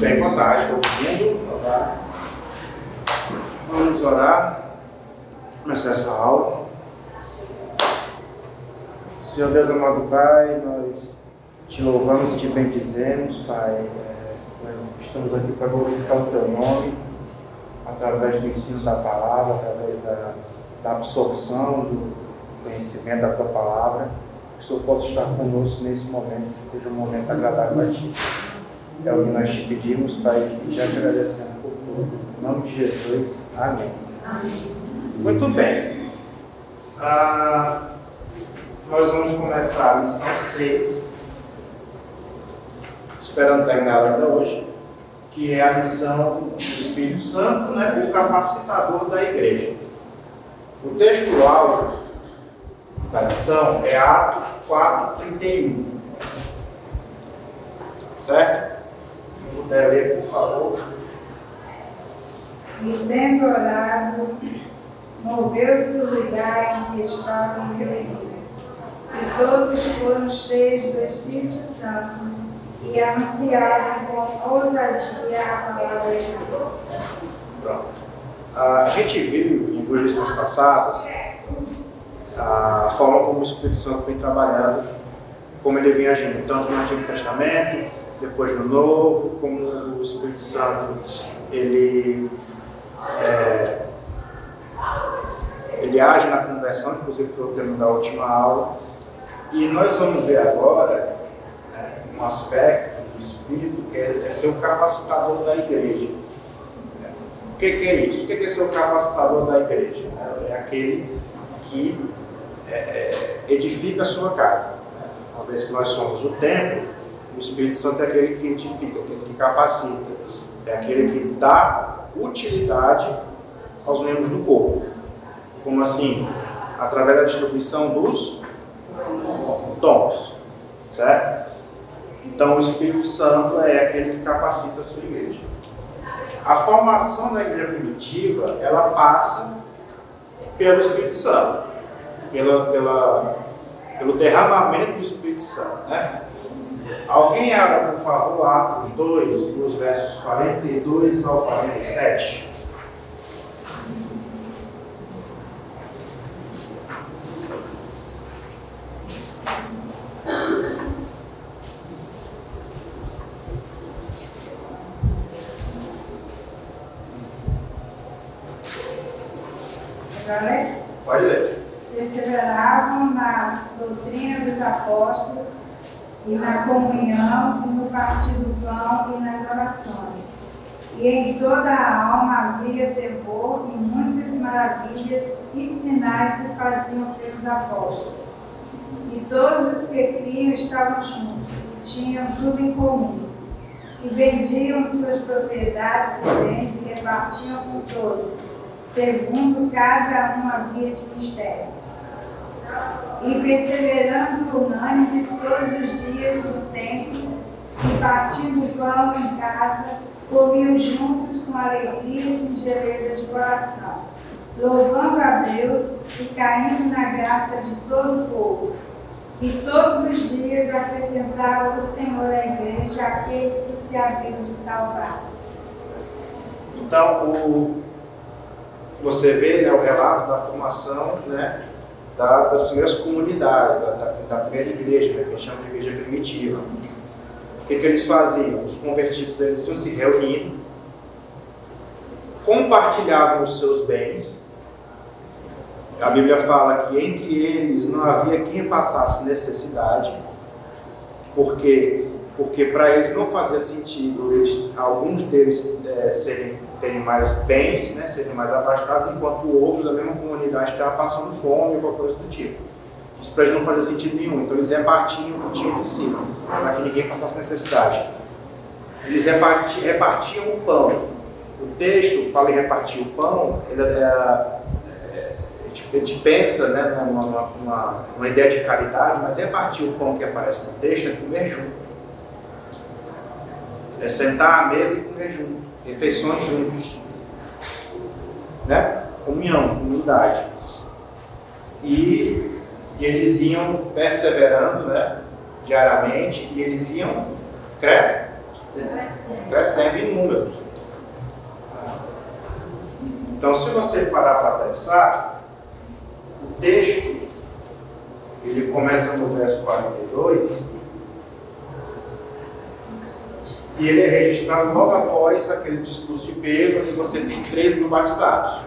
Bem, todo mundo. Vamos orar. Começar essa aula. Senhor Deus amado Pai, nós te louvamos e te bendizemos, Pai. É, nós estamos aqui para glorificar o Teu nome, através do ensino da palavra, através da, da absorção do conhecimento da Tua palavra. Que o Senhor possa estar conosco nesse momento, que seja um momento agradável a Ti. É o que nós te pedimos, Pai, e já te agradecemos por tudo. Em nome de Jesus. Amém. Amém. Muito bem. Ah, nós vamos começar a lição 6, esperando terminar ainda hoje, que é a missão do Espírito Santo, né, o capacitador da igreja. O texto áudio da lição é Atos 4, 31. Certo? Puder ler, por favor. E tendo orado, moveu-se o lugar em que estavam reunidos, e todos foram cheios do Espírito Santo e anunciaram com ousadia a palavra de Deus. Pronto. A gente viu em duas lições passadas a forma como o Espírito Santo foi trabalhando, como ele vem agindo, tanto no Antigo Testamento, depois no Novo, como o Espírito Santo ele, é, ele age na conversão, inclusive foi o tema da última aula. E nós vamos ver agora né, um aspecto do Espírito que é, é ser o capacitador da igreja. O que, que, é isso? O que, que é ser o capacitador da igreja? É aquele que é, é, edifica a sua casa. Uma vez que nós somos o templo, o Espírito Santo é aquele que edifica, aquele que capacita, é aquele que dá utilidade aos membros do corpo. Como assim? Através da distribuição dos dons, certo? Então, o Espírito Santo é aquele que capacita a sua igreja. A formação da igreja primitiva, ela passa pelo Espírito Santo pela, pela, pelo derramamento do Espírito Santo. Né? Alguém abra, por favor, Atos 2, dos versos 42 ao 47. Pode ler perseveravam na doutrina dos apóstolos e na comunhão e no partir do pão e nas orações. E em toda a alma havia temor e muitas maravilhas e sinais se faziam pelos apóstolos. E todos os que criam estavam juntos e tinham tudo em comum. E vendiam suas propriedades e bens e repartiam com todos, segundo cada um havia de mistério e perseverando unânimes todos os dias no templo e partindo pão em casa, comiam juntos com alegria e singeleza de coração, louvando a Deus e caindo na graça de todo o povo. E todos os dias acrescentava o Senhor à igreja aqueles que se haviam de salvar. Então, o, você vê né, o relato da formação, né? da, das primeiras comunidades, da, da, da primeira igreja, né, que a gente chama de igreja primitiva. O que, que eles faziam? Os convertidos eles iam se reunindo, compartilhavam os seus bens. A Bíblia fala que entre eles não havia quem passasse necessidade, porque porque para eles não fazia sentido eles, alguns deles é, serem, terem mais bens, né, serem mais abastados, enquanto o outro da mesma comunidade estava passando fome ou qualquer coisa do tipo. Para eles não fazia sentido nenhum. Então eles repartiam o que tinham entre si, para que ninguém passasse necessidade. Eles repartiam, repartiam o pão. O texto fala em repartir o pão, ele, é, é, a gente pensa né, numa, numa, numa ideia de caridade, mas repartir o pão que aparece no texto é comer junto é sentar à mesa e comer junto, refeições juntos. Né? Comunhão, comunidade. E, e eles iam perseverando né, diariamente e eles iam Crescendo em números. Então, se você parar para pensar, o texto, ele começa no verso 42, e ele é registrado logo após aquele discurso de Pedro, onde você tem 3 mil batizados,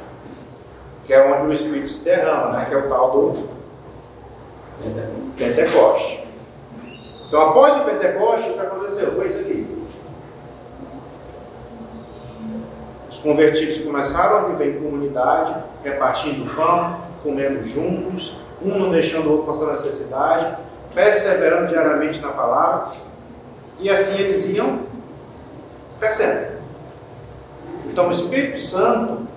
que é onde o Espírito se derrama, né? que é o tal do Pentecoste. Então, após o Pentecoste, o que aconteceu? Foi isso aqui. Os convertidos começaram a viver em comunidade, repartindo pão, comendo juntos, um não deixando o outro passar necessidade, perseverando diariamente na palavra, e assim eles iam crescendo. Então, o Espírito Santo,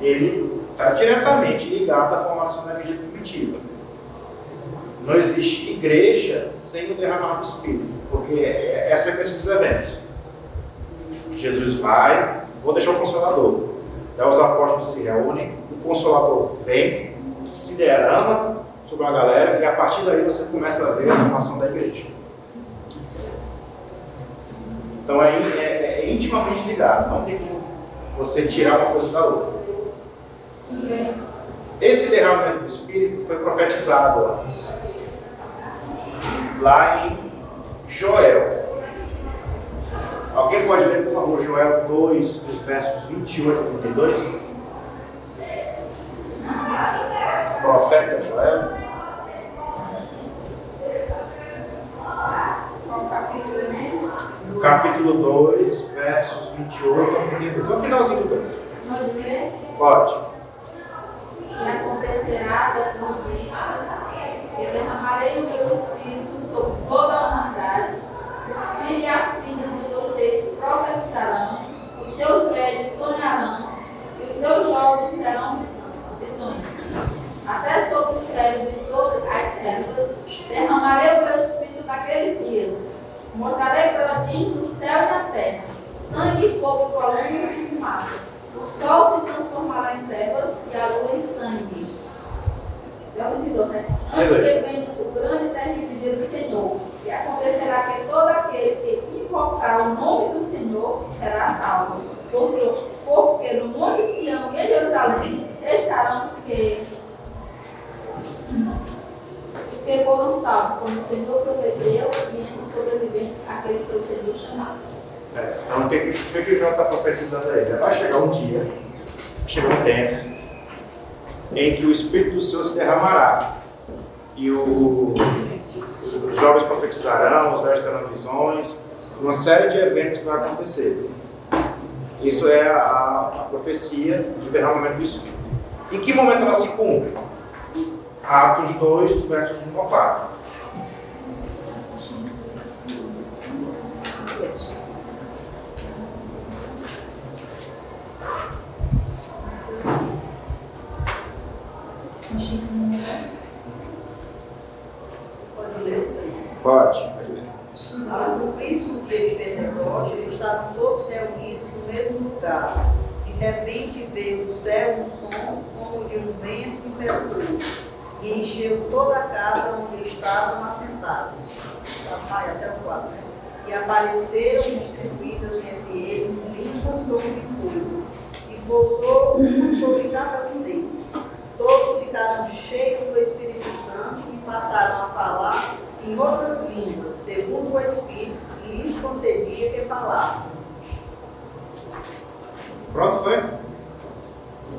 ele está diretamente ligado à formação da igreja primitiva. Não existe igreja sem o derramar do Espírito, porque essa é a questão dos eventos. Jesus vai, vou deixar o Consolador. Daí os apóstolos se reúnem, o Consolador vem, se derrama sobre a galera, e a partir daí você começa a ver a formação da igreja. Então é, é, é intimamente ligado, não tem como você tirar uma coisa da outra. Esse derramamento do Espírito foi profetizado antes, lá em Joel. Alguém pode ler, por favor, Joel 2, dos versos 28 a 32? Profeta Joel. capítulo 2, versos 28 a 32. É o finalzinho do 2. Pode acontecerá depois disso, que derramarei o meu espírito sobre toda a humanidade. Os filhos e as filhas de vocês profetizarão, os seus velhos sonharão, e os seus jovens terão visões. Até sobre os servos e sobre as servas derramarei o meu espírito naqueles dias Mortarei prodígio no céu e na terra, sangue, fogo, coluna e fumaça. O sol se transformará em trevas e a lua em sangue. Já ouviu, né? Antes que venha o grande terrível dia do Senhor. E acontecerá que todo aquele que invocar o nome do Senhor será salvo. Porque, porque no Monte Sião e em Jerusalém estarão os que que foram salvos, como o Senhor prometeu, e entre os sobreviventes, aqueles que o Senhor chamar. É, então, o que, que, que o João está profetizando aí? Vai chegar um dia, chega um tempo, em que o Espírito do Senhor se derramará. E o, os jovens profetizarão, os velhos terão visões, uma série de eventos que vai acontecer. Isso é a, a profecia do derramamento do Espírito. Em que momento ela se cumpre? Atos 2, versos 1 ao 4. Pode. O dia de Pentecoste, estavam todos reunidos no mesmo lugar. De repente veio do céu um som como de um vento impetuoso e encheu toda a casa onde estavam assentados. Até o quadro. Né? E apareceram distribuídas entre eles línguas como de fogo, e pousou um sobre cada um deles. Todos ficaram cheios do Espírito Santo e passaram a falar em outras línguas, segundo o Espírito lhes concedia que falassem. Pronto, foi?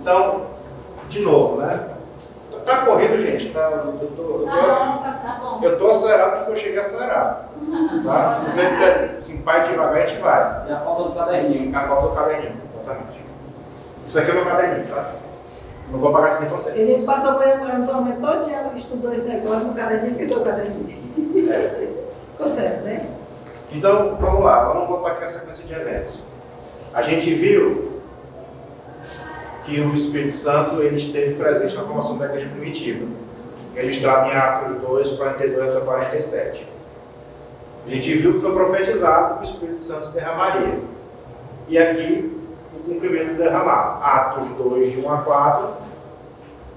Então, de novo, né? Tá correndo, gente. Tá, eu, tô, eu, tô, tá tá bom. eu tô acelerado porque eu cheguei acelerado. Tá? Se você disser assim, pai devagar, a gente vai. E a falta do caderninho. A falta do caderninho, exatamente. Isso aqui é o meu caderninho, tá? Não vou pagar sem você. A gente passou por eventualmente todo dia estudou esse negócio no caderninho, esqueceu o caderninho. É. Acontece, né? Então, vamos lá, vamos voltar aqui a sequência de eventos. A gente viu que o Espírito Santo ele esteve presente na formação da igreja primitiva, registrado em Atos 2, 42 a 47. A gente viu que foi profetizado que o Espírito Santo se derramaria. E aqui cumprimento do derramar. Atos 2, de 1 a 4,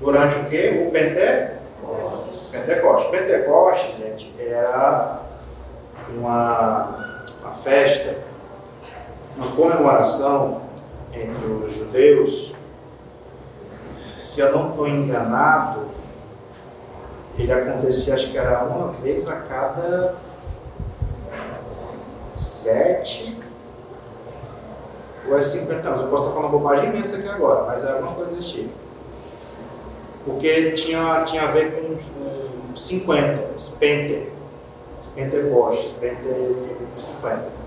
durante o quê? O Pentecoste. Pentecoste. Pentecoste, gente, era uma, uma festa, uma comemoração entre os judeus, se eu não estou enganado, ele acontecia, acho que era uma vez a cada sete ou é 50 anos. Eu posso estar falando bobagem imensa aqui agora, mas é alguma coisa desse tipo. Porque tinha, tinha a ver com, com 50, os Pente, Pentecostes, Pente 50.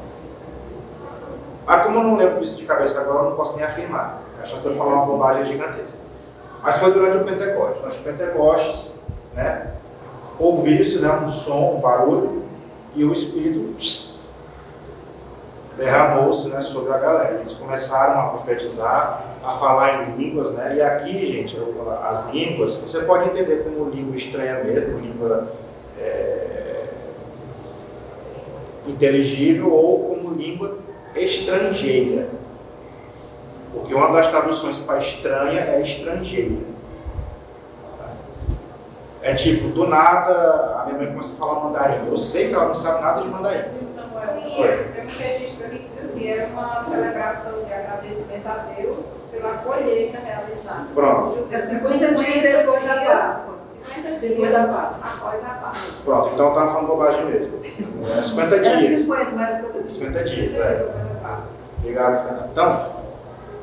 Mas como eu não lembro isso de cabeça agora, eu não posso nem afirmar. A chance de eu falar uma bobagem é gigantesca. Mas foi durante o Pentecostes. O Pentecostes, né, ouviu-se né, um som, um barulho, e o Espírito derramou-se né, sobre a galera. Eles começaram a profetizar, a falar em línguas, né? E aqui, gente, as línguas, você pode entender como língua estranha mesmo, língua é, inteligível ou como língua estrangeira. Porque uma das traduções para estranha é estrangeira. É tipo, do nada, a minha mãe começa a falar mandarim. Eu sei que ela não sabe nada de mandarim. Samuel, é gente diz assim, era uma celebração de agradecimento a Deus pela colheita realizada. Pronto. É 50 dias depois da Páscoa. 50 dias Depois da Páscoa. após a Páscoa. Pronto, então eu estava falando bobagem mesmo. É 50 Era dias. 50, mas era 50 dias. 50 dias, é. Obrigado, Fernando. Então,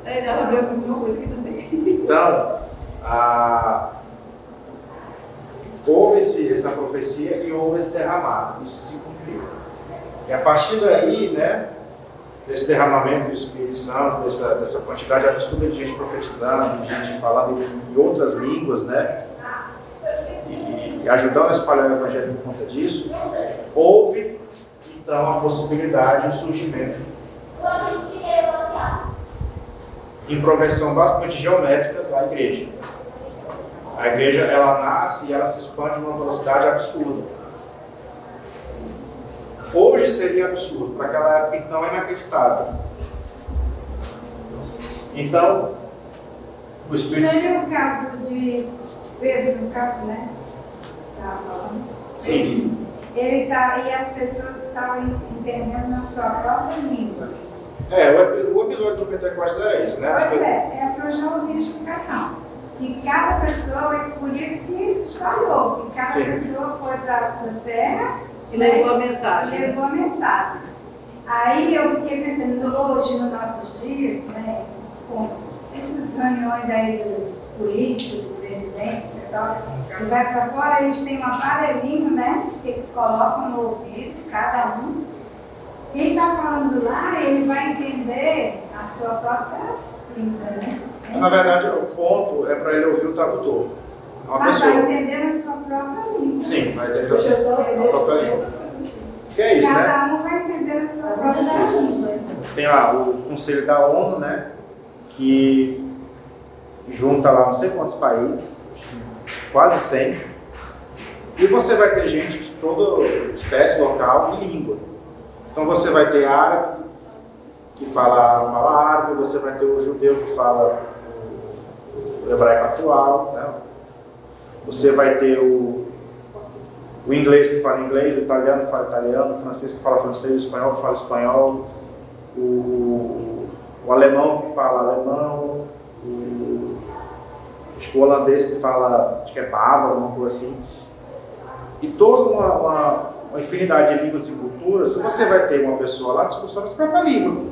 É, ela abriu alguma coisa aqui também. então a... houve esse, essa profecia e houve esse derramado. Isso se cumpriu. E a partir daí, né, desse derramamento do Espírito Santo, dessa, dessa quantidade absurda de gente profetizando, de gente falando em, em outras línguas, né, e, e ajudando a espalhar o Evangelho por conta disso, houve, então, a possibilidade, o surgimento em progressão basicamente geométrica da igreja. A igreja ela nasce e ela se expande numa velocidade absurda. Hoje seria absurdo, para aquela época então é inacreditável. Então, o Espírito Seria o caso de Pedro, no caso, né? Estava falando. Sim, Ele tá, e as pessoas estavam entendendo na sua própria língua. é, o, o episódio do Pentecostes era esse, né? As Pois pe- é, é que eu já ouvi a explicação. Que cada pessoa, e por isso que se espalhou, que cada Sim. pessoa foi para a sua terra E levou a e mensagem. levou a mensagem. Aí eu fiquei pensando, hoje, nos nossos dias, né, esses, com- essas reuniões aí dos políticos, do presidente, pessoal, que vai para fora, eles têm um aparelhinho, né, que eles colocam no ouvido, cada um. Quem está falando lá, ele vai entender a sua própria língua, né? Na verdade, o ponto é para ele ouvir o tradutor. Uma Mas vai pessoa. entender a sua própria língua. Sim, vai entender a própria língua. Que é isso, né? Cada um vai entender a sua própria língua. Tem lá o Conselho da ONU, né? Que junta lá não sei quantos países, quase 100. E você vai ter gente de toda espécie, local e língua. Então você vai ter árabe, que fala, fala árabe, você vai ter o judeu que fala o hebraico atual, né? Você vai ter o, o inglês que fala inglês, o italiano que fala italiano, o francês que fala francês, o espanhol que fala espanhol, o, o alemão que fala alemão, o, acho que o holandês que fala, acho que é bávaro, alguma coisa assim. E toda uma, uma, uma infinidade de línguas e culturas, você vai ter uma pessoa lá discussão da sua própria língua.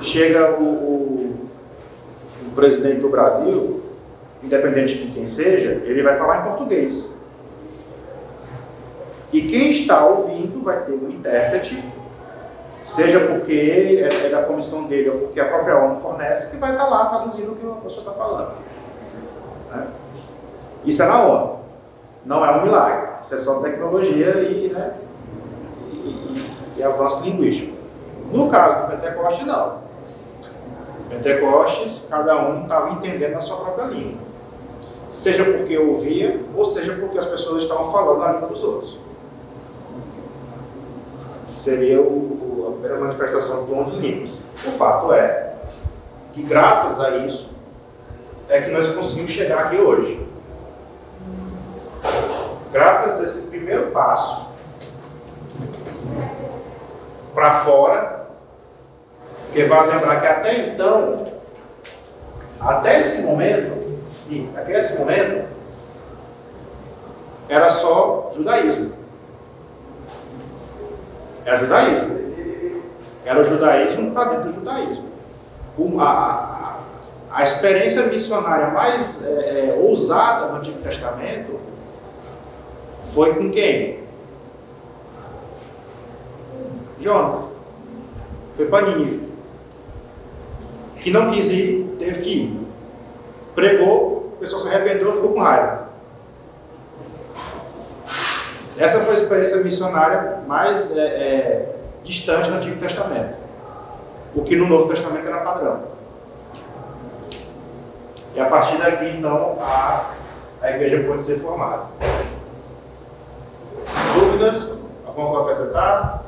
Chega o, o, o presidente do Brasil, independente de quem seja, ele vai falar em português. E quem está ouvindo vai ter um intérprete, seja porque é é da comissão dele ou porque a própria ONU fornece, que vai estar lá traduzindo o que a pessoa está falando. né? Isso é na ONU. Não é um milagre. Isso é só tecnologia e, né, e, e- avanço linguístico. No caso do Pentecoste, não. Pentecostes, cada um estava entendendo a sua própria língua. Seja porque ouvia, ou seja porque as pessoas estavam falando a língua dos outros. Seria o- o- a primeira manifestação do dom de línguas. O fato é que, graças a isso, é que nós conseguimos chegar aqui hoje. Graças a esse primeiro passo, para fora, porque vale lembrar que até então, até esse momento, e até esse momento, era só judaísmo. Era judaísmo. Era o judaísmo para dentro do judaísmo. Uma, a, a, experiência missionária mais é, é, ousada no Antigo Testamento foi com quem? Jonas. Foi para Nínive. Que não quis ir, teve que ir. Pregou, pessoal se arrependeu, ficou com raiva. Essa foi a experiência missionária mais é, é, distante no Antigo Testamento. O que no Novo Testamento era padrão. E a partir daqui, então, a, a igreja pode ser formada. Dúvidas? Alguma coisa a acrescentar?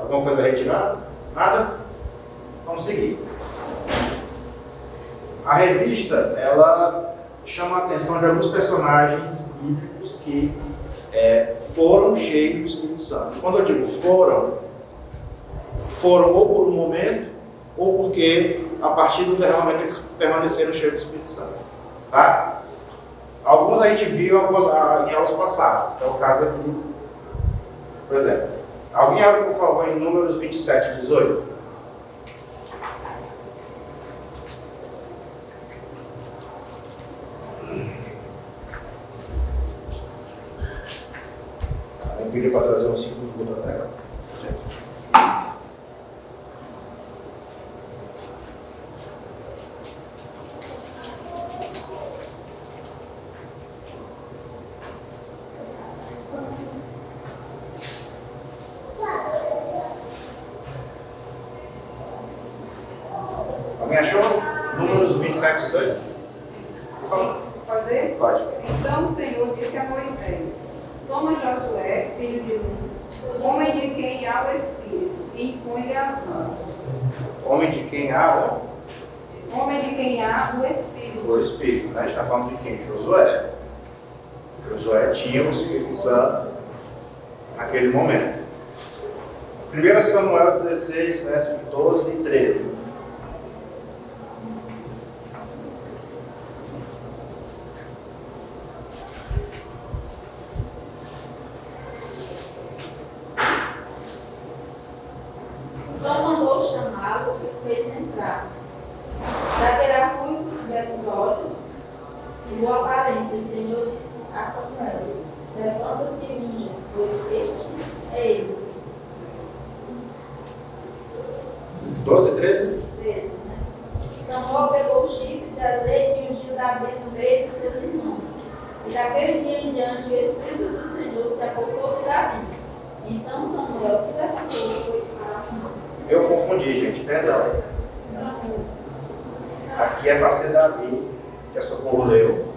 Alguma coisa retirar? Nada? Vamos seguir. A revista, ela chama a atenção de alguns personagens bíblicos que é, foram cheios do Espírito Santo. Quando eu digo foram, foram ou por um momento, ou porque a partir do derramamento eles permaneceram cheios do Espírito Santo. Tá? Alguns a gente viu em aulas passadas, que é o caso aqui. Por exemplo, alguém abre, por favor, em Números 27, 18. Para trazer um segundo da tela. Alguém achou? Números 27, 18? Por favor. Pode ler? Pode. Então o Senhor disse a Moisés: Toma Josué, filho de Nun, homem de quem há o Espírito, e impõe-lhe as mãos. Homem de quem há Homem de quem há o Espírito. o Espírito. Né? A gente está falando de quem? Josué. Josué tinha o Espírito Santo naquele momento. 1 Samuel 16, versos 12 e 13. Então mandou chamá-lo e o fez entrar. Daquela ruivo, belos olhos e boa aparência. O Senhor disse a Samuel: Levanta-se e unja, pois este é ele. 12 e 13? 13, né? Samuel pegou o chifre de azeite e ungiu Davi no meio dos seus irmãos. E daquele dia em diante o Espírito do Senhor se apossou de Davi. Então Samuel se levantou e foi para Ramá. Eu confundi, gente, perdão. Aqui é para ser Davi, que a Socorro leu.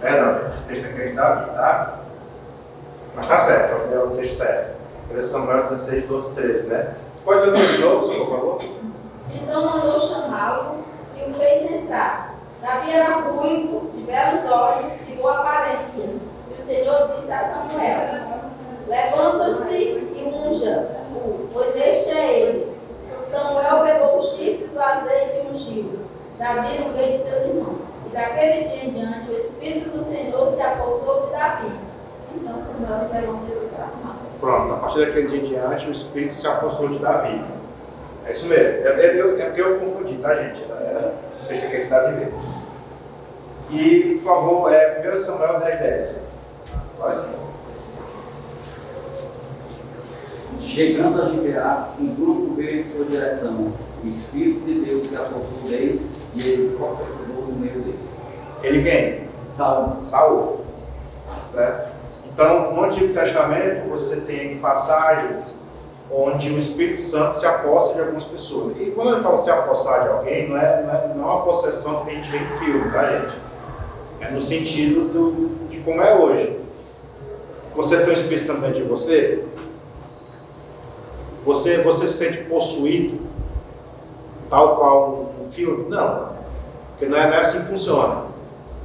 Perdão, gente, esse texto aqui é de Davi, tá? Mas tá certo, é o texto certo. 1 Samuel 16, 12, 13, né? Pode ler de novo, por favor? Então mandou chamá-lo e o fez entrar. Davi era ruivo, de belos olhos e boa aparência. E o Senhor disse a Samuel: Levanta-se e unja-o, pois este é ele. Samuel pegou o chifre do azeite e ungiu. Davi no meio de seus irmãos. E daquele dia em diante o Espírito do Senhor se apousou de Davi. Então. Pronto, a partir daquele dia em diante, o Espírito se apossou de Davi. É isso mesmo. É, é, eu- é porque eu confundi, tá, gente? Era, esse texto aqui é de Davi mesmo. E, por favor, é 1 Samuel 10, 10. Olha assim. Chegando a Gibeá, um grupo veio em sua direção. O Espírito de Deus se apossou deles e ele profetizou no meio deles. Ele quem? Salmo. Saul. Certo? Então, no Antigo Testamento, você tem passagens onde o Espírito Santo se aposta de algumas pessoas. E quando eu falo se apossar de alguém, não é, não é, não é uma possessão que a gente vê em filme, tá, gente? É no sentido do, de como é hoje. Você tem o Espírito Santo dentro de você? Você, você se sente possuído, tal qual um filme? Não. Porque não é, não é assim que funciona.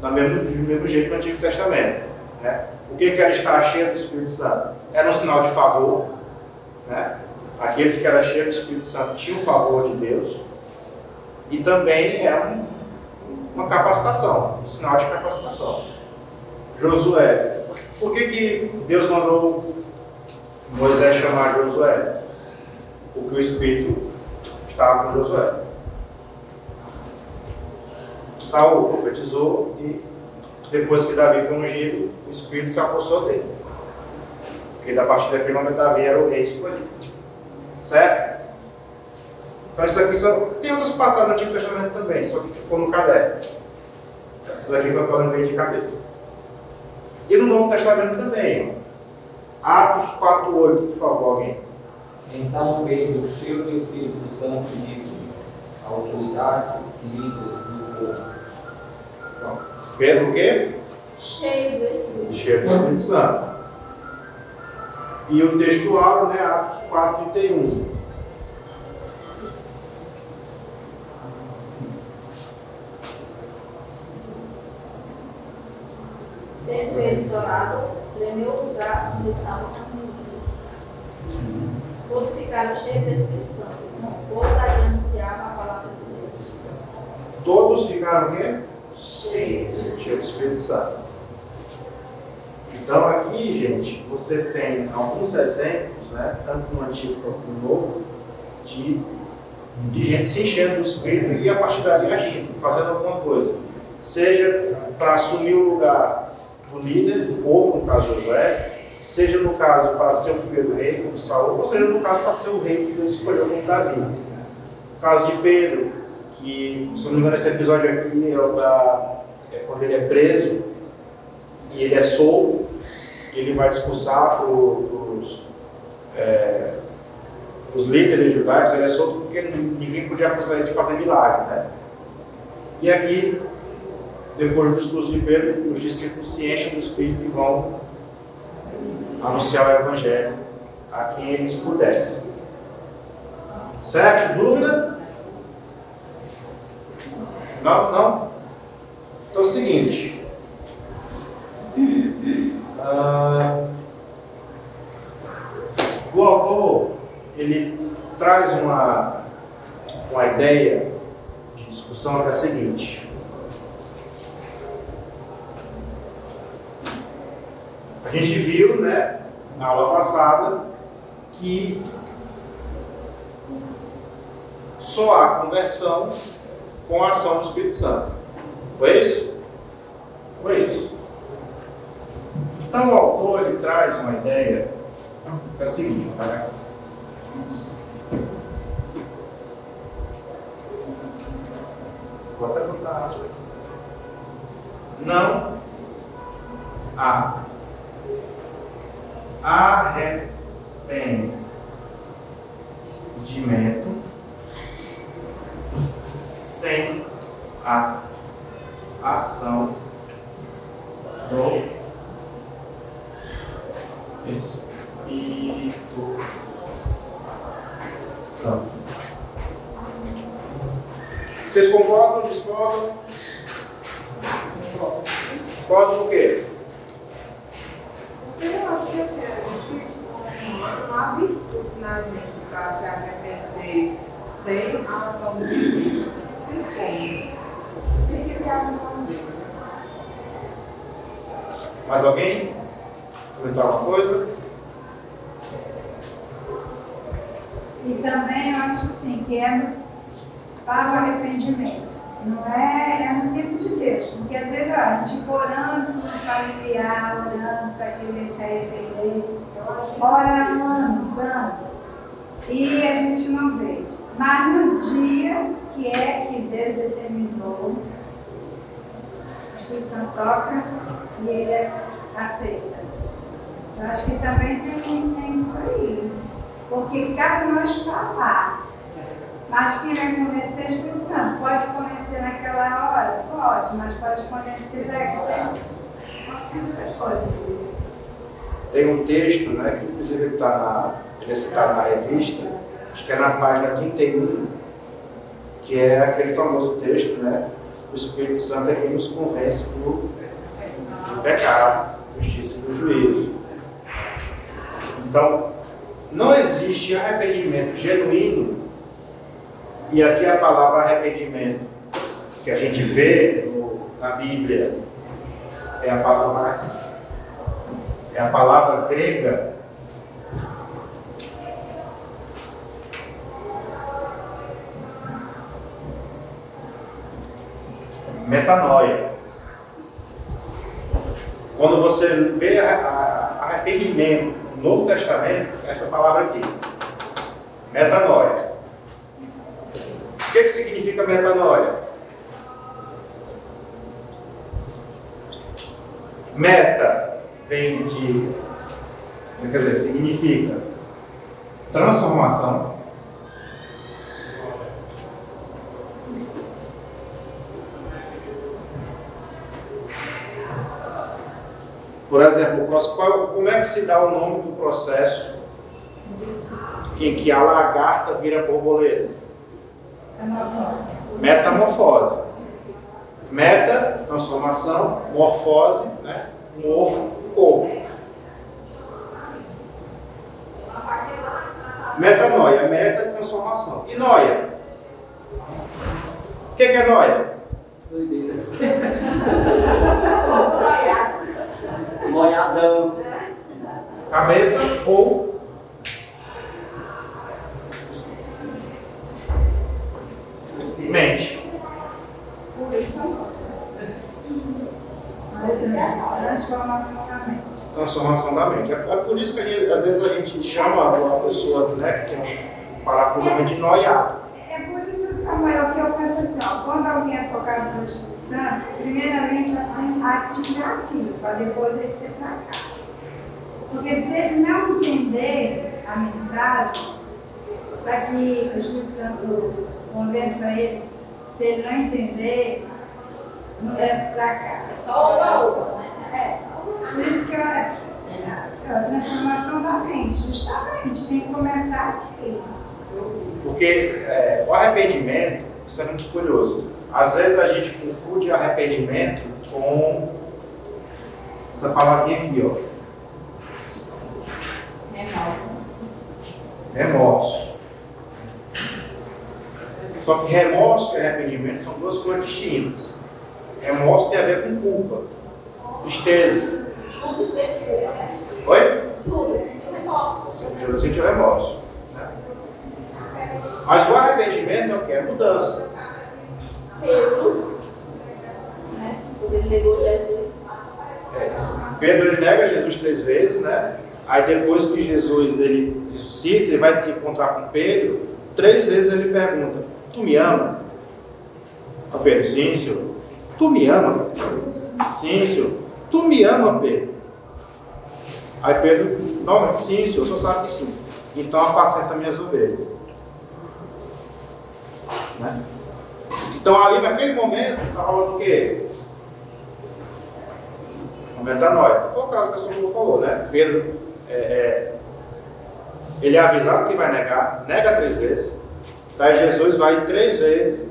Do mesmo, do mesmo jeito no Antigo Testamento. Né? O que era estar cheio do Espírito Santo? Era um sinal de favor. Né? Aquele que era cheio do Espírito Santo tinha o favor de Deus. E também era um, uma capacitação, um sinal de capacitação. Josué. Por que, que Deus mandou Moisés chamar Josué? Porque o Espírito estava com Josué. Saul profetizou e depois que Davi foi ungido, o Espírito se apossou dele. Porque da partir daquele momento Davi era o rei escolhido. Certo? Então isso aqui só. Tem outros passagens no Antigo Testamento também, só que ficou no caderno. Essas aqui foi falando meio de cabeça. E no Novo Testamento também. Atos 4,8, por favor, alguém. Então veio cheio do Espírito Santo disse: autoridades líderes do povo. Pedro o quê? Cheio do Espírito. Cheio do Espírito Santo. E o texto abre, né? Atos 4,31. Tendo ele isolado, tremeu o lugar onde estavam reunidos. Todos ficaram cheios do Espírito Santo, e anunciavam a palavra de Deus. Todos ficaram o quê? Cheio do Espírito Santo. Então aqui, gente, você tem alguns exemplos, né, tanto no Antigo quanto no Novo, de, de gente se enchendo do Espírito e a partir dali agindo, fazendo alguma coisa. Seja para assumir o lugar do líder, do povo, no caso Josué, seja no caso para ser o primeiro rei, como Saul, ou seja no caso para ser o rei que Deus escolheu como Davi. No caso de Pedro, que, se não me engano, esse episódio aqui é, o da, é quando ele é preso e ele é solto, e ele vai discursar os, é, os líderes judaicos, ele é solto porque ninguém podia acusar ele de fazer milagre. Né? E aqui, depois do discurso de Pedro, os discípulos se enchem do Espírito e vão anunciar o Evangelho a quem eles pudessem. Certo? Dúvida? Não? Não? Então é o seguinte. Ah, o autor ele traz uma, uma ideia de discussão que é a seguinte. A gente viu, né, na aula passada, que só há conversão com a ação do Espírito Santo. Foi isso? Foi isso. Então o autor ele traz uma ideia que é a seguinte, tá? Vou até botar aspas aqui. Não há arrependimento sem a ação do Espírito Santo. Vocês concordam, discordam? Concordam o quê? Eu acho que assim, a gente não há virtude na para se arrepender sem a ação do Espírito. Não tem como. Tem que ter a ação dele. Mais alguém? Comentar alguma coisa? E também eu acho assim, que é para o arrependimento. Não é, é no tempo de Deus, porque às vezes a gente orando para familiar, orando para que ele se arrepender, ora anos, anos, e a gente não vê. Mas no dia que é que Deus determinou, instituição toca e ele aceita. Eu acho que também tem, tem isso aí. Porque cabe nós falar. Mas quem vai convencer a instituição? Pode convencer naquela hora? Pode, mas pode convencer daqui. Pode. Tem um texto, né, que inclusive está na, ele está na revista, acho que é na página 31, que é aquele famoso texto, né? O Espírito Santo é quem nos convence do, do pecado, justiça e do juízo. Então, não existe arrependimento genuíno, e aqui a palavra arrependimento que a gente vê no, na Bíblia é a palavra é a palavra grega metanoia. Quando você vê arrependimento no Novo Testamento, essa palavra aqui, metanoia. O que, que significa metanoia? Meta vem de, quer dizer, significa transformação. Por exemplo, como é que se dá o nome do processo em que a lagarta vira borboleta? Metamorfose. Meta, transformação, morfose, né? morfo, corpo. Metanoia, meta, transformação. E noia? O que, que é noia? Doideira. Molhadão. Cabeça ou mente. Transformação da mente. Transformação da mente. É, por isso que às vezes a gente chama uma pessoa né, que tem um parafusamento de noiado. É Samuel, que eu penso assim, ó, quando alguém é tocado pelo Espírito Santo, primeiramente atinge aqui, para depois descer para cá. Porque se ele não entender a mensagem, para que o Espírito Santo convença eles, se ele não entender, não desce para cá. É só uma outra, né? É, por isso que eu, é a transformação da mente, justamente, tem que começar aqui. Porque é, o arrependimento, isso é muito curioso. Às vezes a gente confunde arrependimento com essa palavrinha aqui, ó. Remorso. Só que remorso e arrependimento são duas coisas distintas. Remorso tem a ver com culpa, tristeza. Tudo sempre né? Oi? Tudo, sentiu remorso. Eu senti o remorso. Mas o arrependimento é o que? É mudança. Pedro, né? Quando ele negou Jesus. É. Pedro ele nega Jesus três vezes, né? Aí depois que Jesus ele ressuscita, ele vai encontrar com Pedro. Três vezes ele pergunta: Tu me ama? A Pedro, sim, senhor. Tu me ama? Sim, senhor. Tu me ama, Pedro? Aí Pedro, não, sim, senhor, senhor sabe que sim. Então apacenta minhas ovelhas. Né? Então ali naquele momento está falando o quê? Metanoia. Foi o caso que a senhora falou, né? Pedro, é, é, ele é avisado que vai negar, nega três vezes. Daí Jesus vai três vezes.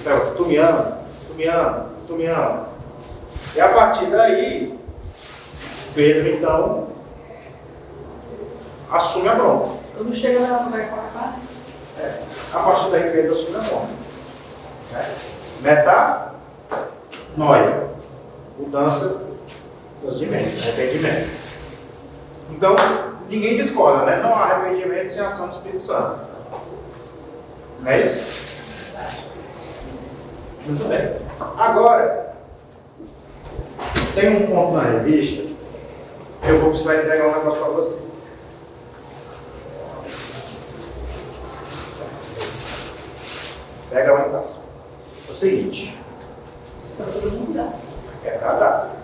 Então, tu me ama, tu me ama, tu me ama. E a partir daí, Pedro então assume a bronca. Quando chega lá, não vai cortar? É. A partir daí, Pedro assume a bronca. Né? Metanoia. Mudança de mente, arrependimento. Então, ninguém discorda, né? Não há arrependimento sem ação do Espírito Santo. Não é isso? Muito bem. Agora, tem um ponto na revista, eu vou precisar entregar um negócio para vocês. Pega lá em casa. É o seguinte. Para todo mundo. É para dar.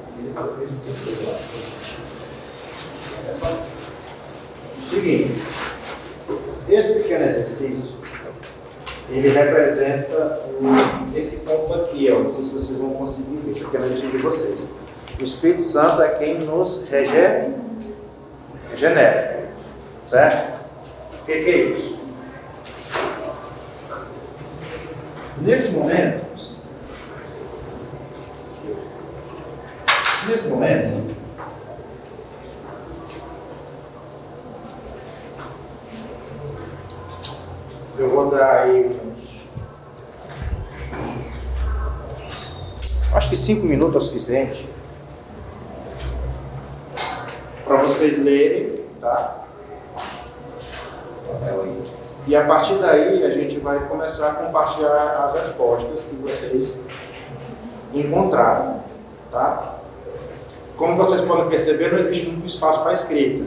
É só. Seguinte. Esse pequeno exercício, ele representa esse ponto aqui, ó. Não sei se vocês vão conseguir ver, aqui é na de vocês. O Espírito Santo é quem nos rege... regenera. Certo? O que, que é isso? Nesse momento, Nesse momento, eu vou dar aí uns. Acho que cinco minutos é o suficiente para vocês lerem, tá? E a partir daí a gente vai começar a compartilhar as respostas que vocês encontraram, tá? Como vocês podem perceber, não existe muito espaço para escrita.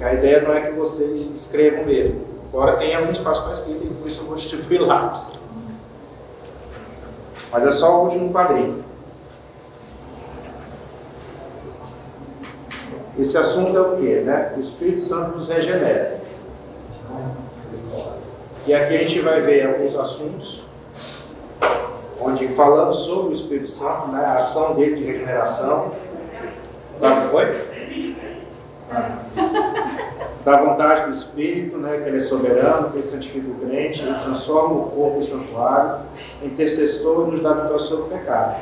A ideia não é que vocês escrevam mesmo. Embora tenha algum espaço para escrita e por isso eu vou distribuir lápis. Mas é só o último quadrinho. Esse assunto é o quê? Né? O Espírito Santo nos regenera. E aqui a gente vai ver alguns assuntos onde falamos sobre o Espírito Santo, né? a ação dele de regeneração. Tá? Oi? Da vontade do Espírito, né? que ele é soberano, que ele santifica o crente, ele transforma o corpo em santuário, intercessor e nos dá vitória sobre o pecado.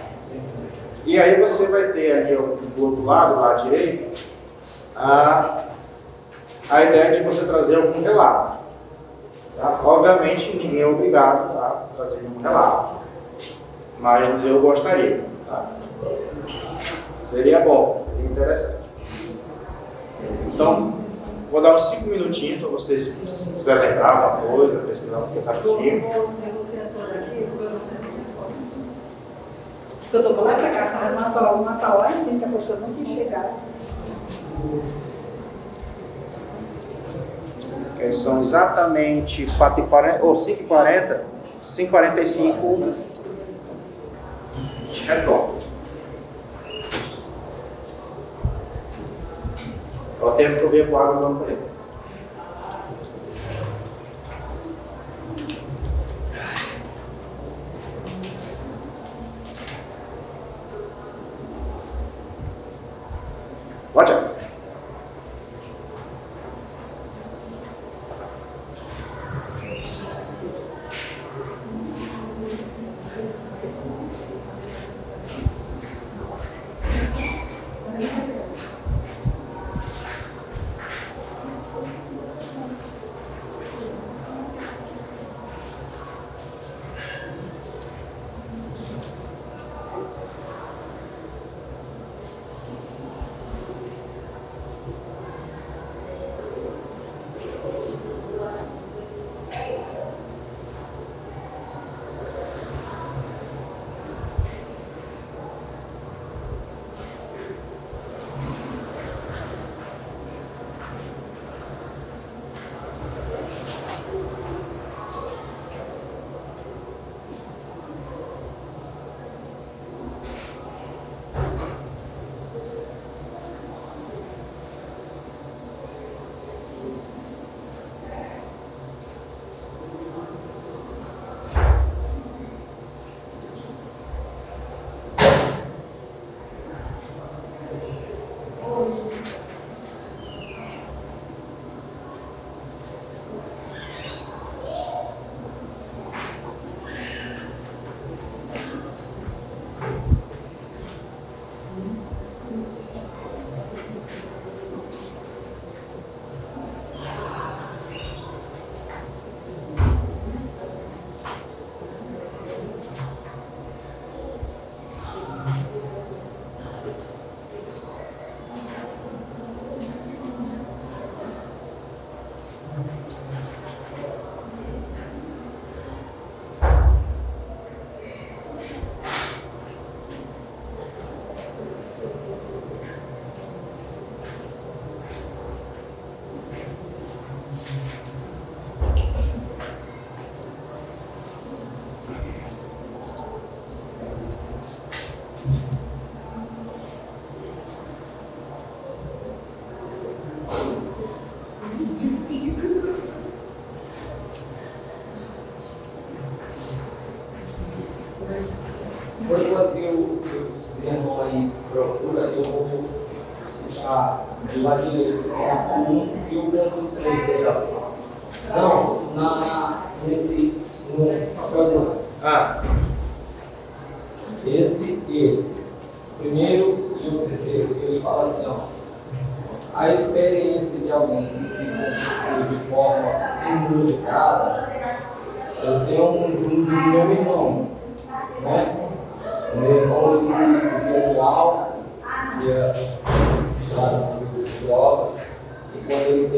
E aí você vai ter ali do outro lado, lado direito, a, a ideia de você trazer algum relato. Tá? Obviamente, ninguém é obrigado a trazer um relato, mas eu gostaria. Tá? Seria bom, seria interessante. Então, vou dar uns 5 minutinhos para vocês, se quiserem lembrar alguma coisa, pesquisar um pouquinho. Eu vou tirar essa daqui, porque eu não sei eu estou lá para cá, tá? uma sala, uma sala lá em cima, que a pessoa não quis chegar. É, são exatamente 4h40, ou 5h40, 5h45 retorno. O tempo que eu bebo água no banheiro.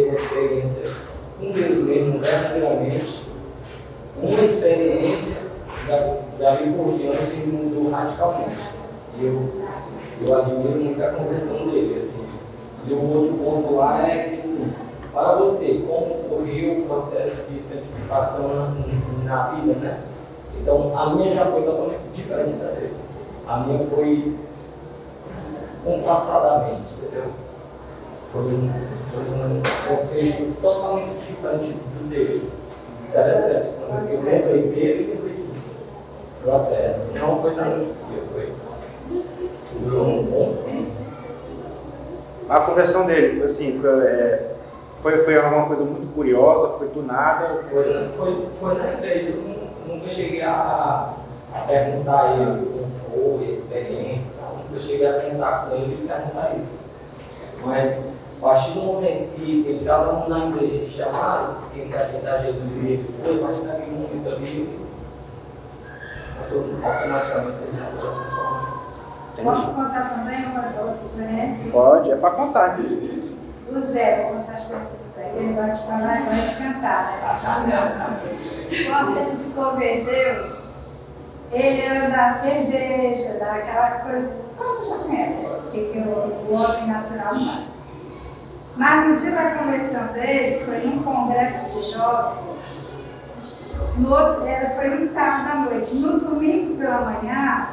Uma experiência com Deus mesmo, verdadeiramente, uma experiência da, dali por diante ele mudou radicalmente. E eu, eu admiro muito a conversão dele, assim. E o outro ponto lá é que, assim, para você, como ocorreu o processo de santificação na, na vida, né? Então, a minha já foi totalmente diferente da deles. A minha foi compassadamente, entendeu? Foi um, foi um contexto totalmente diferente do dele. Interessante. Quando eu lembrei dele, lembrei do processo. Não foi na noite dia, foi. Durou um bom tempo. A conversão dele foi assim, é, foi, foi alguma coisa muito curiosa, foi do nada. Foi, foi, foi na igreja, eu nu- nunca cheguei a, a perguntar a ele como foi, a experiência, tal. nunca cheguei a sentar com ele e perguntar isso. Mas a partir do momento que ele estava na igreja e chamaram, que ele quer aceitar Jesus e ele foi, a partir daquele momento ali, automaticamente ele já foi transformado. Posso contar também uma outra experiência? Pode, é para contar. O Zé, vou contar a experiência do Zé. Ele gosta de falar e gosta de cantar, né? Quando ele se converteu, ele era da cerveja, daquela coisa. Todo já conhece o que, o homem natural faz. Mas no dia da conversão dele, foi num congresso de jovens, no outro, era, foi no sábado à noite. No domingo pela manhã,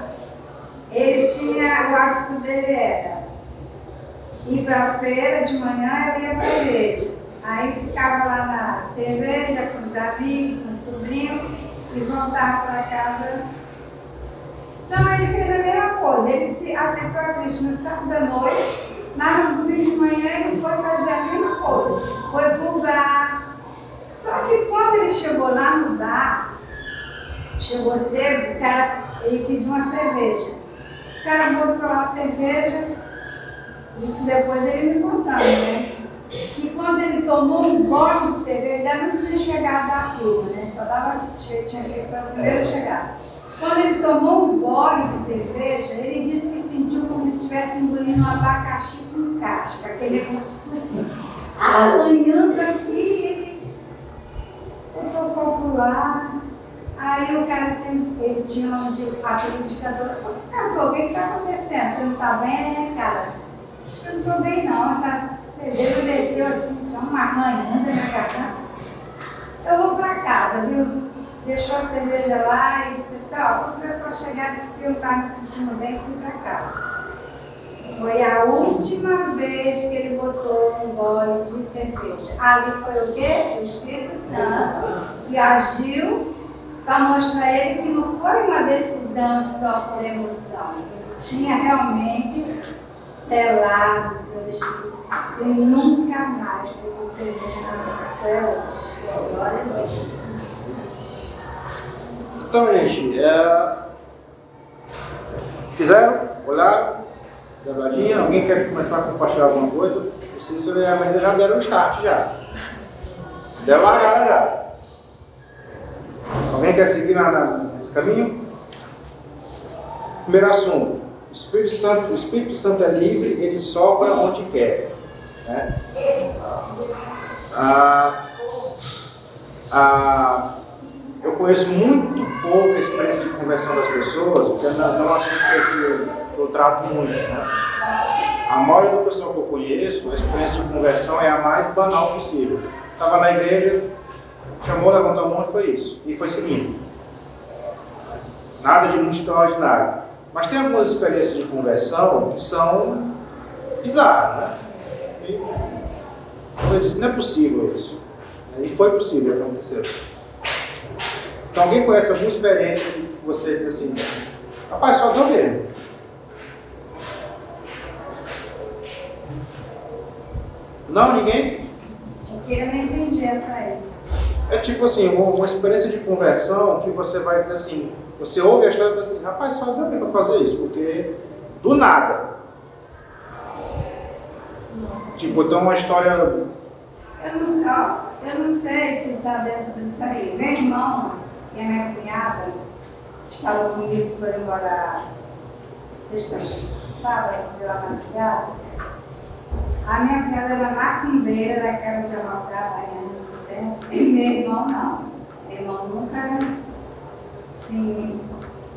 ele tinha, o hábito dele era ir para a feira de manhã eu ia para a igreja. Aí ficava lá na cerveja com os amigos, com os sobrinhos e voltava para casa. Então ele fez a mesma coisa, ele se aceitou a Cristo no sábado à noite, mas no domingo de manhã ele foi fazer a mesma coisa. Foi para o bar. Só que quando ele chegou lá no bar, chegou cedo, o cara, ele pediu uma cerveja. O cara botou lá a cerveja, isso depois ele me contando, né? E quando ele tomou um gole de cerveja, ainda não tinha chegado da turma, né? Só dava tinha chegado, foi o primeiro a chegar. Quando ele tomou um gole de cerveja, ele disse que sentiu como se estivesse engolindo um abacaxi com casca, aquele suco arranhando aqui, ele botou o lá. Aí o cara assim, ele tinha um de aquele indicador, o que está acontecendo? Você não está bem, cara? Acho que eu não estou bem não, essa cerveja desceu assim, tá uma arranhando na garganta. Eu vou para casa, viu? Deixou a cerveja lá e disse assim, ó, quando o pessoal chegar disse que eu estava me sentindo bem, fui para casa. Foi a última vez que ele botou um gole de cerveja. Ali foi o quê? O Espírito Santo que agiu para mostrar a ele que não foi uma decisão só por emoção. Ele tinha realmente selado pelo Espírito Santo. Ele nunca mais botou cerveja na boca até hoje. Glória a Deus. Então, gente, é... fizeram, olharam, gravadinha, alguém quer começar a compartilhar alguma coisa? O Cícero e a Amanda já deram o start já. Deram largada já. Alguém quer seguir na, na, nesse caminho? Primeiro assunto. O Espírito Santo, o Espírito Santo é livre, ele sopra onde quer. Né? Ah, ah, eu conheço muito pouco a experiência de conversão das pessoas, porque não, não é um assunto que eu, que eu trato muito. Né? A maioria da pessoa que eu conheço, a experiência de conversão é a mais banal possível. Estava na igreja, chamou, levantou a mão e foi isso. E foi seguindo. Nada de muito extraordinário. Mas tem algumas experiências de conversão que são bizarras, né? E, eu disse, não é possível isso. E foi possível, aconteceu. Então alguém conhece alguma experiência que você diz assim, rapaz, só deu mesmo. Não, ninguém? Eu não entendi essa aí. É tipo assim, uma, uma experiência de conversão que você vai dizer assim, você ouve a história e diz assim, rapaz, só deu para fazer isso, porque do nada. Tipo, tem uma história. Eu não, sei, eu não sei se está dentro disso aí. Meu irmão e a minha cunhada estavam comigo, foram morar sexta, sábado, pela madrugada. A minha cunhada era macumbeira, daquela de amalgar baiana do centro, e meu irmão não. Meu irmão nunca, sim.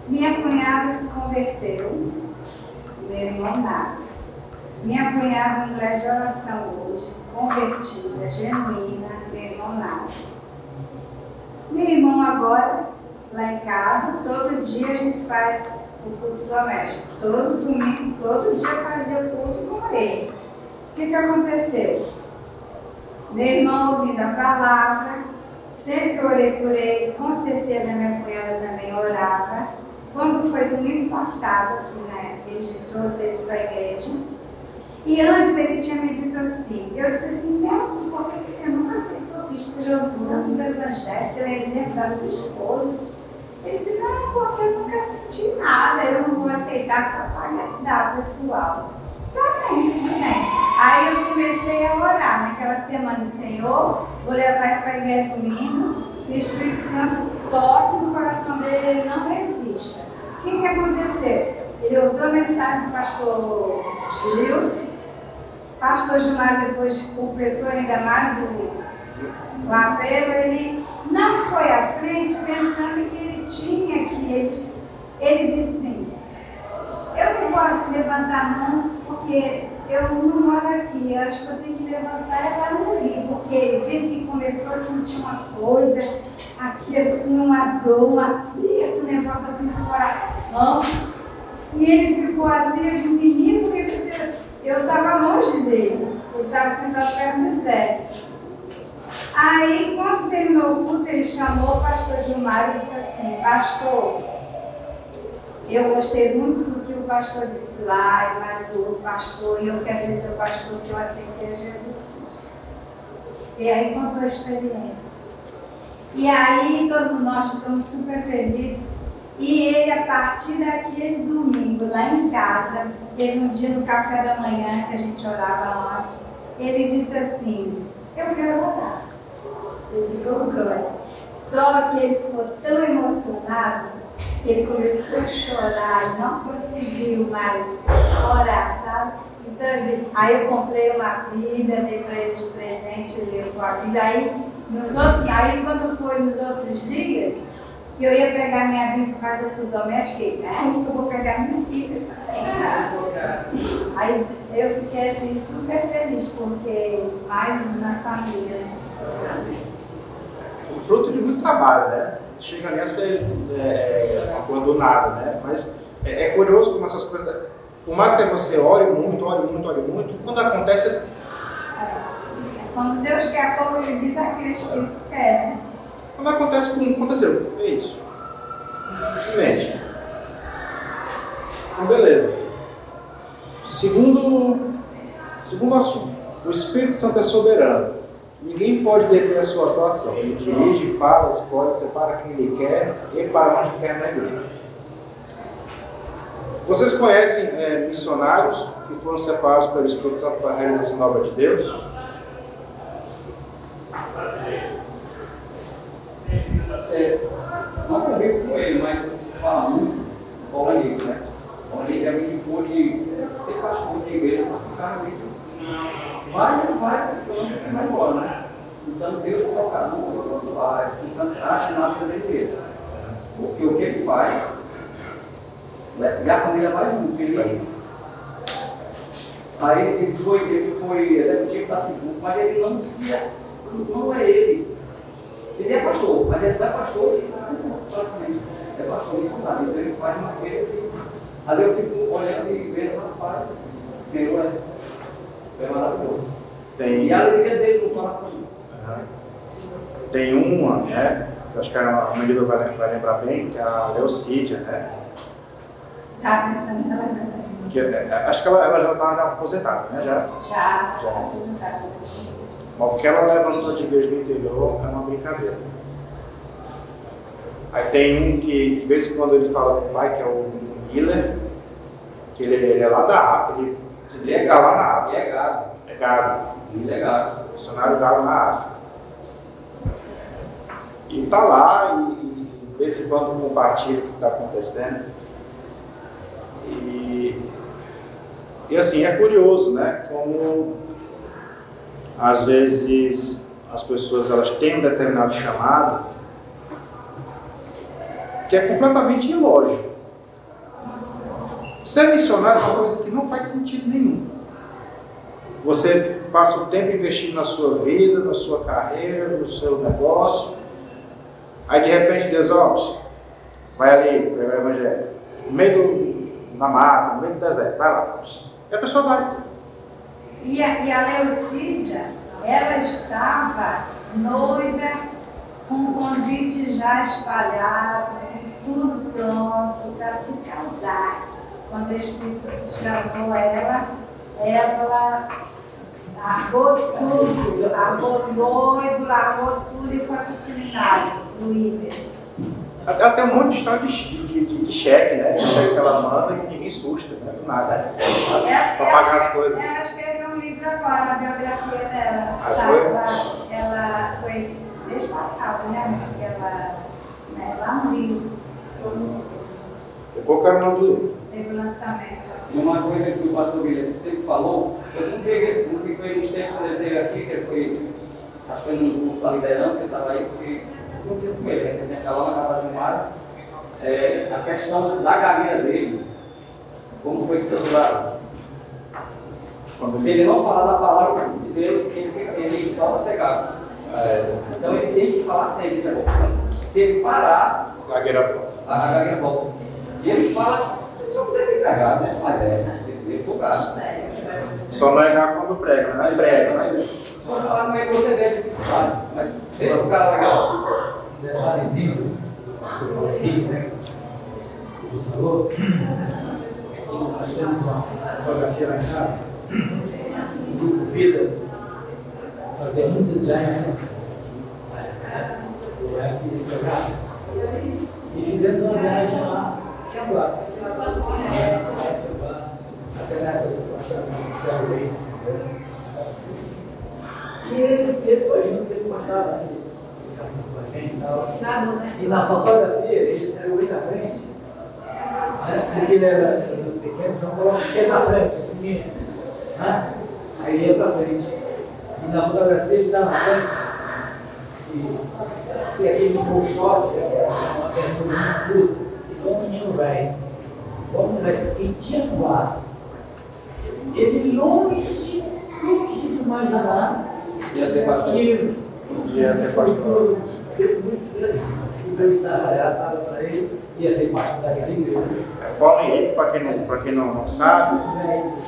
Minha cunhada se converteu, meu irmão nada. Minha cunhada, mulher de oração hoje, convertida, genuína, meu irmão nada. Meu irmão agora, lá em casa, todo dia a gente faz o culto doméstico. Todo domingo, todo dia fazia o culto com eles. O que, que aconteceu? Meu irmão ouvindo a palavra, sempre orei por ele, com certeza minha cunhada também orava. Quando foi domingo passado, que né, eles trouxe eles para a igreja, e antes ele tinha me dito assim, eu disse assim, Nelson, por que você nunca aceitou Cristo? Você já ouviu tanto do Evangelho, pelo exemplo da sua esposa? Ele disse, não, porque eu nunca senti nada, eu não vou aceitar essa pagadade pessoal. Está bem, tudo bem. Aí eu comecei a orar naquela semana, Senhor, vou levar para a igreja comigo, que o Espírito Santo toque no coração dele, ele não resista. O que, que aconteceu? Ele ouviu a mensagem do pastor Gilson, pastor Gilmar depois completou ainda mais o, o apelo, ele não foi à frente pensando que ele tinha que, ele, ele disse assim, eu não vou levantar a mão porque eu não moro aqui, eu acho que eu tenho que levantar é lá no Rio, porque ele disse que começou a sentir uma coisa, aqui assim, uma dor, um aperto, um negócio assim no coração. E ele ficou assim, eu disse, menino, porque eu estava longe dele, ele estava sentado perto do Zé. Aí, quando terminou o culto, ele chamou o pastor Gilmar e disse assim, pastor, eu gostei muito do que o pastor disse lá, mas o outro pastor, e eu quero dizer ao pastor que eu aceitei Jesus Cristo. E aí contou a experiência. E aí todos nós ficamos super felizes e ele, a partir daquele domingo, lá em casa, teve um dia no café da manhã que a gente orava antes, ele disse assim, eu quero orar. Só que ele ficou tão emocionado que ele começou a chorar, não conseguiu mais orar, sabe? Então, aí eu comprei uma Bíblia, dei para ele de presente, ele levou a Bíblia. Aí, nos outros, aí quando foi nos outros dias, eu ia pegar minha Bíblia para fazer o doméstico, e aí eu vou pegar minha Bíblia também. Aí eu fiquei assim super feliz, porque mais uma família. Foi fruto de muito trabalho, né? Chega nessa é, do nada, né? Mas é, é, curioso como essas coisas. Por mais que você ore muito, ore muito, ore muito, quando acontece. É, quando Deus quer, como ele diz, aquele Espírito quer, né? Quando acontece aconteceu, é isso. Simplesmente. Então, beleza. Segundo, segundo assunto, o Espírito Santo é soberano. Ninguém pode deter a sua atuação. Ele dirige, fala, escolhe, separa quem ele quer e para onde quer na igreja. Vocês conhecem é, missionários que foram separados pelo Espírito Santo para a realização da obra de Deus? É, não convivo com ele, mas se fala muito, Paulo Anico, né? Paulo é me indicou de ser pastor de igreja para ficar amigo. Vai, não vai, vai embora, né? Então Deus no a santidade na vida dele. Porque o que ele faz, né? e a família vai junto, ele Aí ele foi, ele foi executivo da segunda, mas ele não se não é ele. Ele é pastor, mas ele não é pastor praticamente. É pastor escutado. Então ele faz uma coisa que. Ali eu fico olhando e vendo, rapaz, Senhor é, maravilhoso. Tem... E a alegria dele no coração. Tem uma, né? Que acho que a Marília vai, vai lembrar bem, que é a Leocídia, né? Tá pensando nela que, é, é, Acho que ela, ela já está aposentada, né? Já? Já, já. aposentada. Mas o que ela levantou de igreja no interior é uma brincadeira. Aí tem um que, de vez em quando, ele fala com o pai, que é o Miller, que ele, ele é lá da África, ele se liga lá na África. E é gado. É gado, Ele é gado. missionário gado na África. E tá lá e, e de vez em quando compartilha o que está acontecendo. E, e assim, é curioso, né? Como às vezes as pessoas elas têm um determinado chamado que é completamente ilógico. Ser missionário é uma coisa que não faz sentido nenhum. Você passa o tempo investindo na sua vida, na sua carreira, no seu negócio. Aí de repente Deus, ó, vai ali pregar o evangelho. No meio do, da mata, no meio do deserto, vai lá. E a pessoa vai. E a, e a Leucídia, ela estava noiva, com o convite já espalhado, com tudo pronto para se casar. Quando o Espírito chamou ela, ela largou tudo, largou noivo, largou tudo e foi para o seminário, no Iber. Ela tem um monte de história de, de, de, de cheque, né? De cheque que ela manda que ninguém susta, né? Do nada. Para pagar as coisas. Ela escreveu um livro agora, a biografia dela. Ah, sabe? foi? Ela, ela foi mês passado, né? Ela, né, lá no Rio, Qual que era o nome do livro? Teve o lançamento. E uma coisa que o pastor Guilherme sempre falou, eu não peguei, não fiquei existente quando ele aqui, que ele foi, acho que foi no curso da liderança, ele estava aí, fui, não fiz com ele, né? que a gente lá na casa de Mário, é, a questão da gagueira dele, como foi estruturado. Se ele não falar da palavra dele, ele, fica, ele torna cegado. É, Então ele tem que falar sempre. né? Se ele parar, Gagueira Volta. a gagueira volta. E ele fala, se eu pudesse pegar, né? Mas é, ele foi gasto. Só não é gar quando prega, não é prega. Né? Se for falar como é que você vê mas deixa o cara legal. detalhezinho do Henrique, né? Que você falou, é que nós temos uma fotografia lá em casa, um grupo Vida, fazia muitas São Paulo, né? Eu esse programa. E fizemos uma viagem lá, Tianguá. Tianguá, até na o céu Reis. E ele, ele foi junto, ele gostava né? de ficar com e tal. E na fotografia, ele saiu bem na frente. Né? Porque ele era dos pequenos, então coloca o na frente, esse menino. Né? Aí ele ia pra frente. E na fotografia ele está na frente. E se aquele for um short, é uma bermuda muito curta, igual um menino velho. Igual um moleque em Tianguá. Ele longe, longe demais de lá. Ia ser pastor. Que Ia ser pastor. muito grande. O Deus estava estava para ele, ia ser pastor daquela igreja. É, Paulo Henrique, para quem, não, pra quem não, não sabe,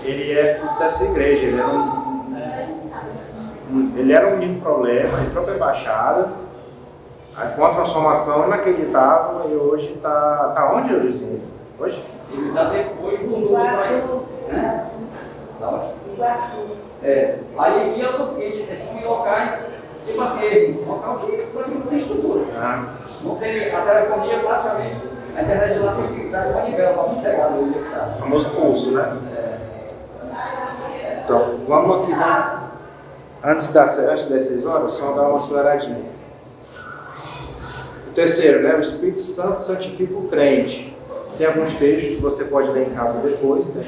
ele é fruto dessa igreja. Ele era um, um- ele era um menino problema, entrou para a embaixada, aí foi uma transformação inacreditável e hoje está tá onde hoje assim? Hoje? Ele dá depois do mundo. Iguatu, Né? Iguatu. É, aí ia no seguinte, esses locais, tipo assim, um local que praticamente não tem estrutura. Ah, Não tem a telefonia praticamente. A internet lá tem que dar uma nível para não pegar no que tá. o famoso pulso, né? Então, vamos aqui, vamos, antes, das, antes das 6 horas, só dar uma aceleradinha. O terceiro, né? O Espírito Santo santifica o crente. Tem alguns textos que você pode ler em casa depois, né?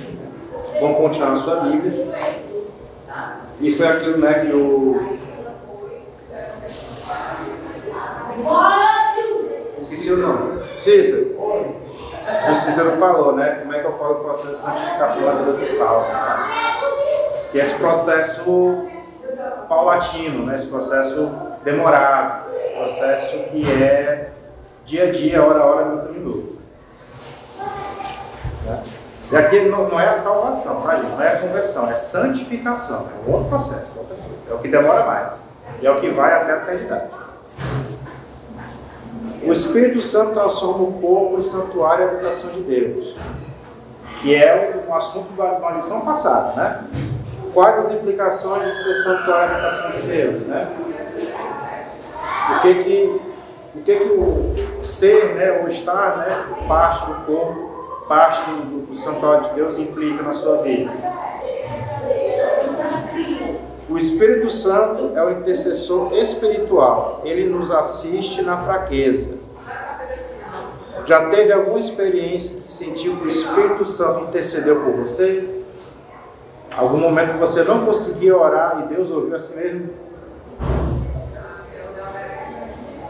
Vão continuar na sua Bíblia. E foi aquilo né, que o. Esqueci o nome. Cícero. O Cícero falou, né? Como é que ocorre o processo de santificação da vida do salvo. Que é esse processo paulatino, né? esse processo demorado, esse processo que é dia a dia, hora a hora, minuto a minuto. E aqui não, não é a salvação, tá? Não é a conversão, é santificação. É outro processo, outra coisa. É o que demora mais. E é o que vai até a eternidade. O Espírito Santo transforma o corpo em santuário e habitação de Deus. Que é um assunto da uma lição passada, né? quais as implicações de ser santuário da habitação de Deus, né? O que que, o que, que o ser, né, o estar, né, parte do corpo, parte do, do santuário de Deus implica na sua vida? O Espírito Santo é o intercessor espiritual. Ele nos assiste na fraqueza. Já teve alguma experiência que sentiu que o Espírito Santo intercedeu por você? Algum momento que você não conseguia orar e Deus ouviu assim mesmo?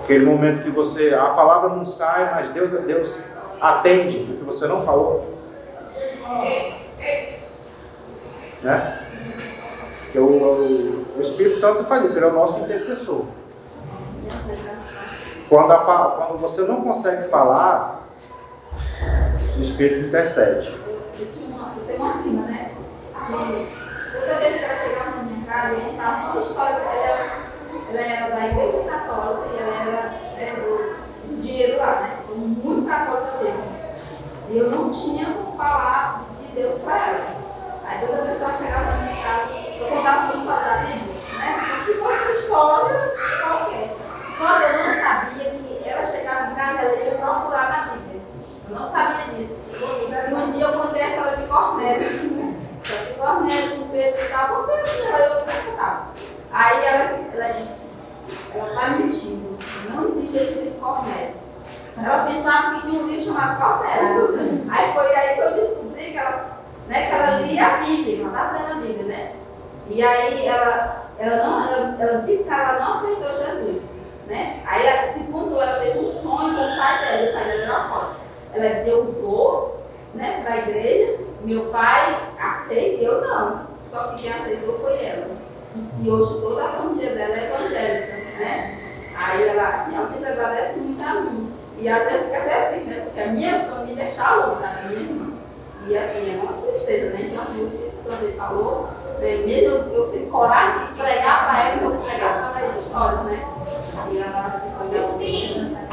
Aquele momento que você, a palavra não sai, mas Deus é Deus, atende o que você não falou. Né? Que o, o, o Espírito Santo faz isso, ele é o nosso intercessor. Quando, a, quando você não consegue falar, o Espírito intercede. Eu, uma, eu tenho uma prima, né? Que toda vez que ela chegava na minha casa, eu contava uma história para ela. Ela era da igreja católica e ela era é, do, do dinheiro lá, né? Muito católica. E eu não tinha como falar de Deus para ela. Aí toda vez que ela chegava na minha casa, eu contava uma história da Bíblia, né? Se fosse uma história qualquer. Só eu não sabia que ela chegava em casa, ela ia procurar na Bíblia. Eu não sabia disso. E um dia eu contei a história de Cornélio. Que Cornélio, com Pedro e tal, contei a ela, eu perguntava. Aí ela, ela disse, ela está mentindo, não existe esse Cornélio. Ela pensava que tinha um livro chamado Cornélio. Aí foi aí que eu descobri que ela, né, que ela lia a Bíblia, ela estava lendo a Bíblia, né? E aí ela, ela, não, ela, ela de cara ela não aceitou Jesus. Né? Aí esse ponto ela teve um sonho com o pai dela, o pai dela era foto. Ela dizia, eu vou né, para a igreja, meu pai aceita, eu não. Só que quem aceitou foi ela. E hoje toda a família dela é evangélica, né? Aí ela, assim, ela sempre agradece muito a mim. E às vezes fica até triste, né? Porque a minha família é sabe? A minha irmã. E assim, é uma tristeza, né? Então assim, o Espírito Santo ele falou, né, mesmo eu, sem coragem de pregar para ela, eu vou pregar para ela de história, né? E ela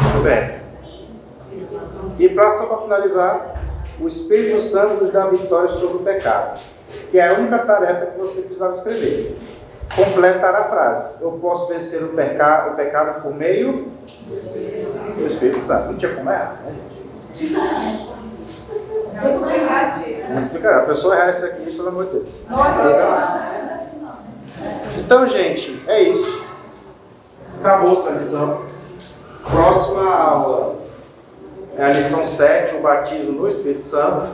Muito bem. E pra, só para finalizar, o Espírito Santo nos dá vitória sobre o pecado, que é a única tarefa que você precisava escrever. Completar a frase. Eu posso vencer o, peca, o pecado por meio do Espírito Santo. Não tinha como errar, né? Vamos explicar, Vamos explicar. A pessoa erra isso aqui, pelo amor de Deus. Então, gente, é isso. Acabou essa lição. Próxima aula é a lição 7, o batismo no Espírito Santo.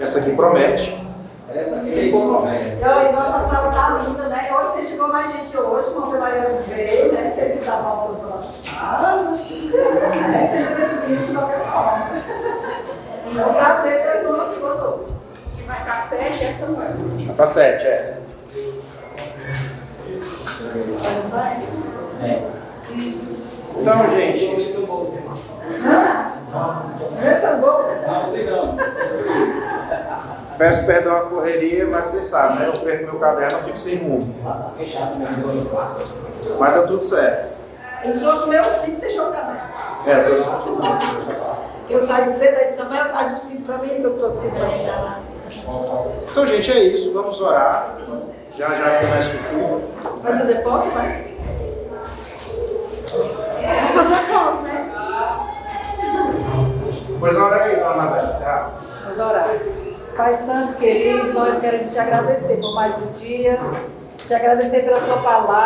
Essa aqui promete. Essa aqui compromete. E nossa sala está linda, né? Hoje chegou mais gente hoje, como você vai ver, né? Vocês estão da volta da nossa sala. É, seja bem-vindo de qualquer forma. É um prazer ter o aqui conosco. Que vai estar sete essa noite. Vai para 7, é. É. Então, gente, Muito bom, irmão. Tão bom. Peço perdão à correria, mas vocês sabem, né? Eu perco meu caderno e fico sem rumo. Mas deu tudo certo. Ele trouxe o meu cinto e deixou o caderno. É, eu Eu saí cedo, aí Samuel traz um cinto para mim, eu trouxe para mim. Então, gente, é isso. Vamos orar. Já já começa o culto. Vai fazer foto, vai? Vamos fazer foto, né? Pois ora aí, dona. Tá? Vamos orar. Pai Santo, querido, nós queremos te agradecer por mais um dia, te agradecer pela tua palavra.